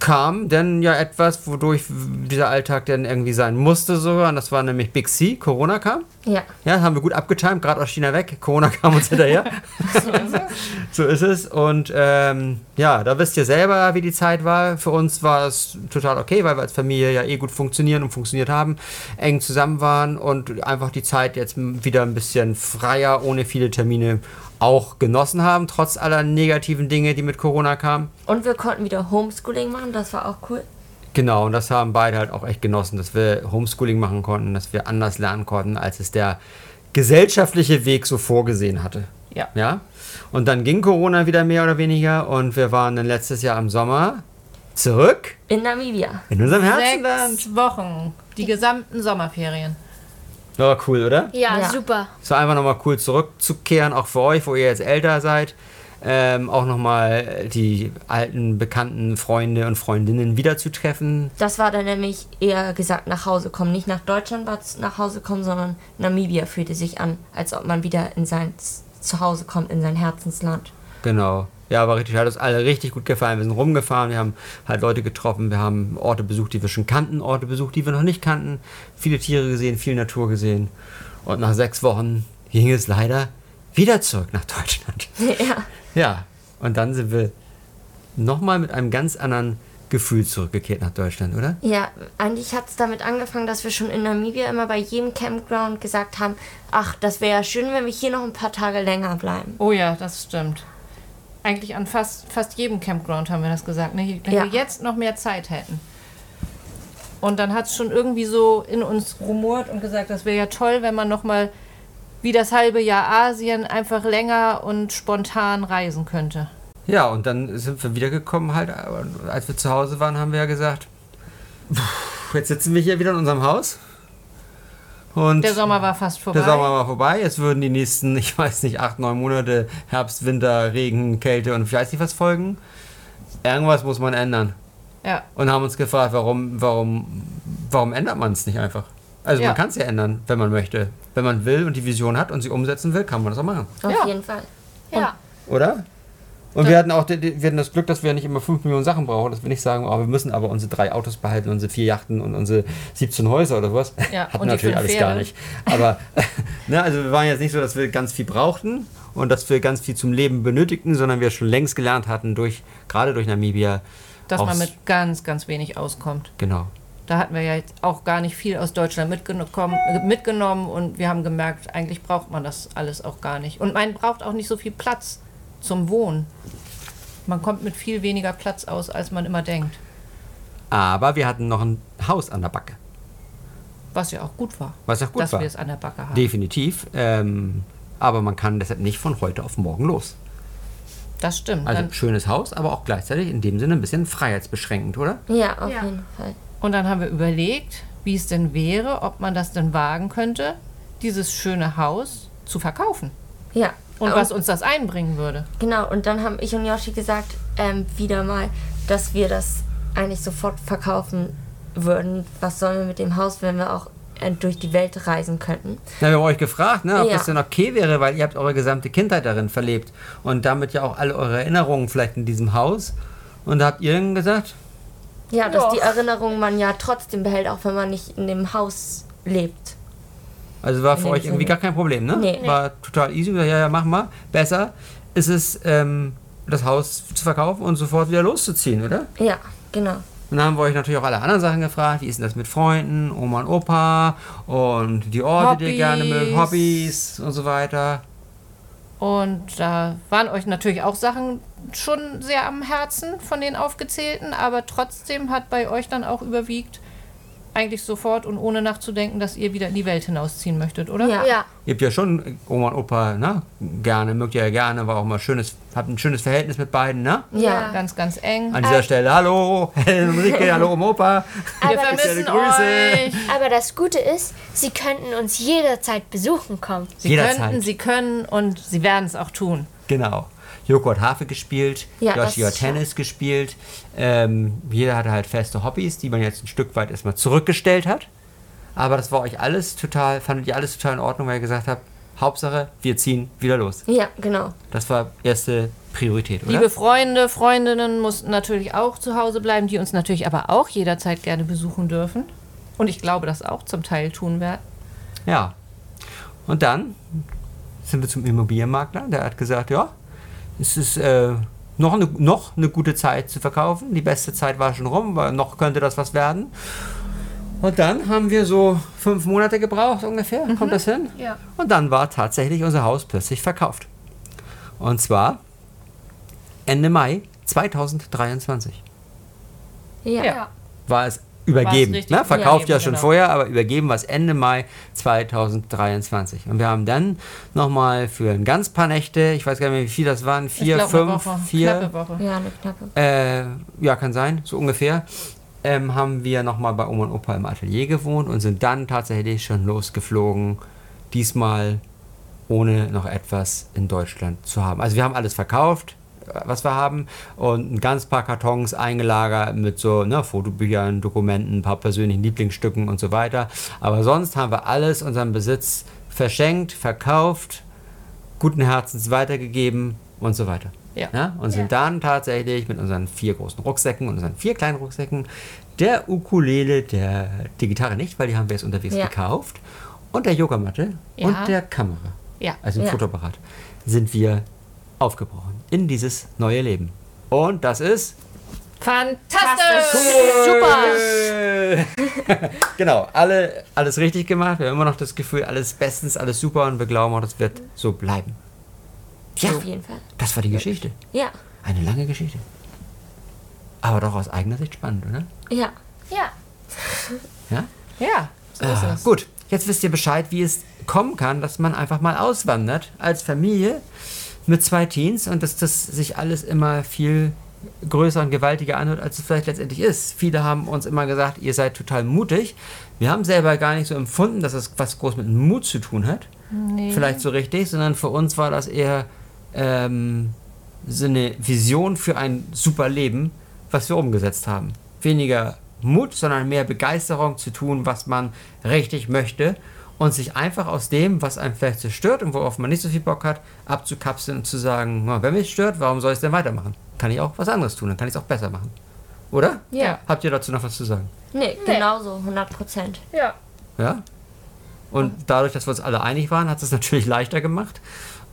kam dann ja etwas, wodurch dieser Alltag dann irgendwie sein musste sogar. Und das war nämlich Big C. Corona kam. Ja. Ja, haben wir gut abgetimt, gerade aus China weg. Corona kam uns hinterher. <laughs> <laughs> so ist es. Und ähm, ja, da wisst ihr selber, wie die Zeit war. Für uns war es total okay, weil wir als Familie ja eh gut funktionieren und funktioniert haben, eng zusammen waren und einfach die Zeit jetzt wieder ein bisschen freier, ohne viele Termine auch genossen haben, trotz aller negativen Dinge, die mit Corona kamen. Und wir konnten wieder Homeschooling machen, das war auch cool. Genau, und das haben beide halt auch echt genossen, dass wir Homeschooling machen konnten, dass wir anders lernen konnten, als es der gesellschaftliche Weg so vorgesehen hatte. Ja. Ja. Und dann ging Corona wieder mehr oder weniger und wir waren dann letztes Jahr im Sommer zurück In Namibia. in unserem Herzenland. Sechs Wochen. Die gesamten Sommerferien. Ja, cool, oder? Ja, Ja. super. Es war einfach nochmal cool zurückzukehren, auch für euch, wo ihr jetzt älter seid. Ähm, auch nochmal die alten, bekannten Freunde und Freundinnen wiederzutreffen. Das war dann nämlich eher gesagt nach Hause kommen. Nicht nach Deutschland war es nach Hause kommen, sondern Namibia fühlte sich an, als ob man wieder in sein Zuhause kommt, in sein Herzensland. Genau. Ja, aber richtig, hat uns alle richtig gut gefallen. Wir sind rumgefahren, wir haben halt Leute getroffen, wir haben Orte besucht, die wir schon kannten, Orte besucht, die wir noch nicht kannten, viele Tiere gesehen, viel Natur gesehen. Und nach sechs Wochen ging es leider wieder zurück nach Deutschland. <laughs> ja. Ja, und dann sind wir nochmal mit einem ganz anderen Gefühl zurückgekehrt nach Deutschland, oder? Ja, eigentlich hat es damit angefangen, dass wir schon in Namibia immer bei jedem Campground gesagt haben, ach, das wäre ja schön, wenn wir hier noch ein paar Tage länger bleiben. Oh ja, das stimmt. Eigentlich an fast, fast jedem Campground haben wir das gesagt. Ne? Wenn Ja. wir jetzt noch mehr Zeit hätten. Und dann hat es schon irgendwie so in uns rumort und gesagt, das wäre ja toll, wenn man noch mal wie das halbe Jahr Asien einfach länger und spontan reisen könnte. Ja, und dann sind wir wiedergekommen halt, als wir zu Hause waren, haben wir ja gesagt, "Puh, jetzt sitzen wir hier wieder in unserem Haus. Und Der Sommer war fast vorbei. Der Sommer war vorbei. Jetzt würden die nächsten, <laughs> ich weiß nicht, acht, neun Monate Herbst, Winter, Regen, Kälte und ich weiß nicht was folgen. Irgendwas muss man ändern. Ja, Und haben uns gefragt, warum, warum, warum ändert man es nicht einfach? Also Ja. man kann es ja ändern, wenn man möchte. Wenn man will und die Vision hat und sie umsetzen will, kann man das auch machen. Auf Ja. jeden Fall. Ja. Oder? Und wir hatten auch wir hatten das Glück, dass wir nicht immer 5 Millionen Sachen brauchen, dass wir nicht sagen, oh, wir müssen aber unsere drei Autos behalten, unsere vier Yachten und unsere 17 Häuser oder was. Ja, <laughs> hatten natürlich alles Pferde. gar nicht. Aber <laughs> ne, also wir waren jetzt nicht so, dass wir ganz viel brauchten und dass wir ganz viel zum Leben benötigten, sondern wir schon längst gelernt hatten, durch, gerade durch Namibia. dass man mit ganz, ganz wenig auskommt. Genau. Da hatten wir ja jetzt auch gar nicht viel aus Deutschland mitgenommen, mitgenommen und wir haben gemerkt, eigentlich braucht man das alles auch gar nicht. Und man braucht auch nicht so viel Platz zum Wohnen. Man kommt mit viel weniger Platz aus, als man immer denkt. Aber wir hatten noch ein Haus an der Backe, Was ja auch gut war, was auch gut dass war. wir es an der Backe haben. Definitiv. Ähm, aber man kann deshalb nicht von heute auf morgen los. das stimmt. Also dann, schönes Haus, aber auch gleichzeitig in dem Sinne ein bisschen freiheitsbeschränkend, oder? Ja, auf Ja. jeden Fall. und dann haben wir überlegt, wie es denn wäre, ob man das denn wagen könnte, dieses schöne Haus zu verkaufen. Ja. Und was uns das einbringen würde. Genau, und dann haben ich und Yoshi gesagt, ähm, wieder mal, dass wir das eigentlich sofort verkaufen würden. Was sollen wir mit dem Haus, wenn wir auch äh, durch die Welt reisen könnten? Na, wir haben euch gefragt, ne, ob Ja. das denn okay wäre, weil ihr habt eure gesamte Kindheit darin verlebt und damit ja auch alle eure Erinnerungen vielleicht in diesem Haus. Und da habt ihr dann gesagt, Ja, dass Ja. die Erinnerung man ja trotzdem behält, auch wenn man nicht in dem Haus lebt. Also war für euch irgendwie gar kein Problem, ne? Nee. War total easy. Ja, ja, mach mal. Besser ist es, ähm, das Haus zu verkaufen und sofort wieder loszuziehen, oder? Ja, genau. Und dann haben wir euch natürlich auch alle anderen Sachen gefragt. Wie ist denn das mit Freunden, Oma und Opa und die Orte, die ihr gerne mögt, Hobbys. Hobbys und so weiter. Und da waren euch natürlich auch Sachen schon sehr am Herzen von den aufgezählten, aber trotzdem hat bei euch dann auch überwiegt, eigentlich sofort und ohne nachzudenken, dass ihr wieder in die Welt hinausziehen möchtet, oder? Ja. Ja. Ihr habt ja schon Oma und Opa, ne? Gerne, mögt ihr ja gerne, war auch mal schönes, habt ein schönes Verhältnis mit beiden, ne? Ja. Ganz, ganz eng. An dieser Stelle, hallo, Enrique, hallo Oma Opa. Wir Aber das, vermissen Grüße. euch. aber das Gute ist, Sie könnten uns jederzeit besuchen kommen. Sie Jederzeit. könnten, sie können und sie werden es auch tun. Genau. Joko hat Harfe gespielt, Ja, Yoshi hat. Tennis gespielt. Ähm, jeder hatte halt feste Hobbys, die man jetzt ein Stück weit erstmal zurückgestellt hat. Aber das war euch alles total, fandet ihr alles total in Ordnung, weil ihr gesagt habt, Hauptsache, wir ziehen wieder los. Ja, genau. Das war erste Priorität, oder? Liebe Freunde, Freundinnen mussten natürlich auch zu Hause bleiben, die uns natürlich aber auch jederzeit gerne besuchen dürfen. Und ich glaube, das auch zum Teil tun werden. Ja. Und dann sind wir zum Immobilienmakler. Der hat gesagt, ja, es ist äh, noch, eine, noch eine gute Zeit zu verkaufen. Die beste Zeit war schon rum, weil noch könnte das was werden. Und dann haben wir so fünf Monate gebraucht ungefähr. Kommt das hin? Ja. Und dann war tatsächlich unser Haus plötzlich verkauft. Und zwar Ende Mai 2023 Ja. Ja. war es übergeben. Ne? Verkauft ja schon genau. vorher, aber übergeben war es Ende Mai 2023. Und wir haben dann nochmal für ein ganz paar Nächte, ich weiß gar nicht mehr, wie viel das waren, vier, ich glaub, eine fünf, Woche. vier, Knappe Woche. Ja, eine knappe. äh, ja, kann sein, so ungefähr, ähm, haben wir nochmal bei Oma und Opa im Atelier gewohnt und sind dann tatsächlich schon losgeflogen, diesmal ohne noch etwas in Deutschland zu haben. Also wir haben alles verkauft, was wir haben und ein ganz paar Kartons eingelagert mit so ne, Fotobüchern, Dokumenten, ein paar persönlichen Lieblingsstücken und so weiter. Aber sonst haben wir alles unseren Besitz verschenkt, verkauft, guten Herzens weitergegeben und so weiter. Ja. Ja, und sind dann tatsächlich mit unseren vier großen Rucksäcken und unseren vier kleinen Rucksäcken, der Ukulele, der, die Gitarre nicht, weil die haben wir jetzt unterwegs Ja. gekauft, und der Yogamatte Ja. und der Kamera, Ja. also dem Ja. Fotoapparat, sind wir aufgebrochen in dieses neue Leben. Und das ist Fantastisch! Super! <laughs> genau, alle, alles richtig gemacht. Wir haben immer noch das Gefühl, alles bestens, alles super und wir glauben auch, das wird so bleiben. Ja, Auf jeden Fall. das war die Geschichte. Ja. Eine lange Geschichte. Aber doch aus eigener Sicht spannend, oder? Ja. Ja. Ja? Ja, so ist Ah, es. gut, jetzt wisst ihr Bescheid, wie es kommen kann, dass man einfach mal auswandert als Familie mit zwei Teens und dass das sich alles immer viel größer und gewaltiger anhört, als es vielleicht letztendlich ist. Viele haben uns immer gesagt, ihr seid total mutig. Wir haben selber gar nicht so empfunden, dass es was groß mit Mut zu tun hat. Vielleicht so richtig, sondern für uns war das eher ähm, so eine Vision für ein super Leben, was wir umgesetzt haben. Weniger Mut, sondern mehr Begeisterung zu tun, was man richtig möchte und sich einfach aus dem, was einem vielleicht so stört und worauf man nicht so viel Bock hat, abzukapseln und zu sagen, "Na, wenn mich stört, warum soll ich es denn weitermachen? Kann ich auch was anderes tun, dann kann ich es auch besser machen. Oder? Ja. Habt ihr dazu noch was zu sagen? Nee, genauso, 100 Prozent. Ja. Ja? Und dadurch, dass wir uns alle einig waren, hat es natürlich leichter gemacht.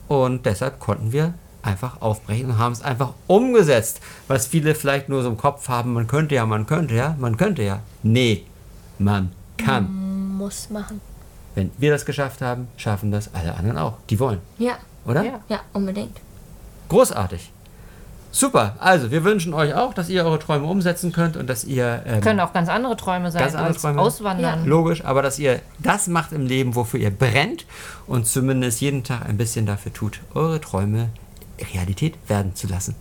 Und deshalb konnten wir einfach aufbrechen und haben es einfach umgesetzt. Was viele vielleicht nur so im Kopf haben, man könnte ja, man könnte ja, man könnte ja. Nee, man kann. Muss machen. Wenn wir das geschafft haben, schaffen das alle anderen auch. Die wollen, Ja. oder? Ja. Ja, unbedingt. Großartig. Super. Also, wir wünschen euch auch, dass ihr eure Träume umsetzen könnt und dass ihr ähm, Können auch ganz andere Träume sein Ganz andere als Träume. Auswandern. Logisch, aber dass ihr das macht im Leben, wofür ihr brennt und zumindest jeden Tag ein bisschen dafür tut, eure Träume Realität werden zu lassen.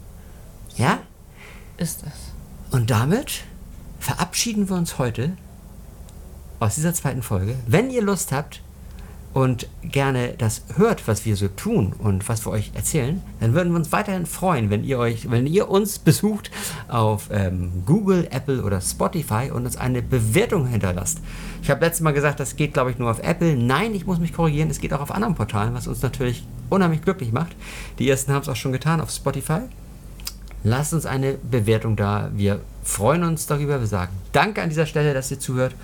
Ja? Ist es. Und damit verabschieden wir uns heute aus dieser zweiten Folge. Wenn ihr Lust habt und gerne das hört, was wir so tun und was wir euch erzählen, dann würden wir uns weiterhin freuen, wenn ihr euch, wenn ihr uns besucht auf ähm, Google, Apple oder Spotify und uns eine Bewertung hinterlasst. Ich habe letztes Mal gesagt, das geht, glaube ich, nur auf Apple. Nein, ich muss mich korrigieren, es geht auch auf anderen Portalen, was uns natürlich unheimlich glücklich macht. Die ersten haben es auch schon getan auf Spotify. Lasst uns eine Bewertung da. Wir freuen uns darüber. Wir sagen Danke an dieser Stelle, dass ihr zuhört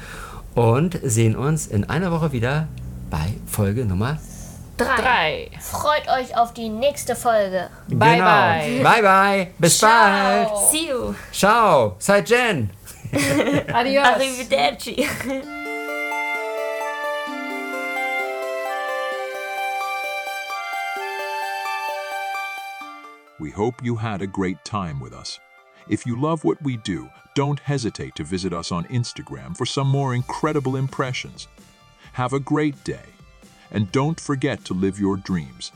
und sehen uns in einer Woche wieder bei Folge Nummer Drei. Drei. Freut euch auf die nächste Folge. Bye, genau. bye. Bye bye. Bis bald. See you. Ciao. Seid Jen. <laughs> Adios. Arrivederci. We hope you had a great time with us. If you love what we do, don't hesitate to visit us on Instagram for some more incredible impressions. Have a great day, and don't forget to live your dreams.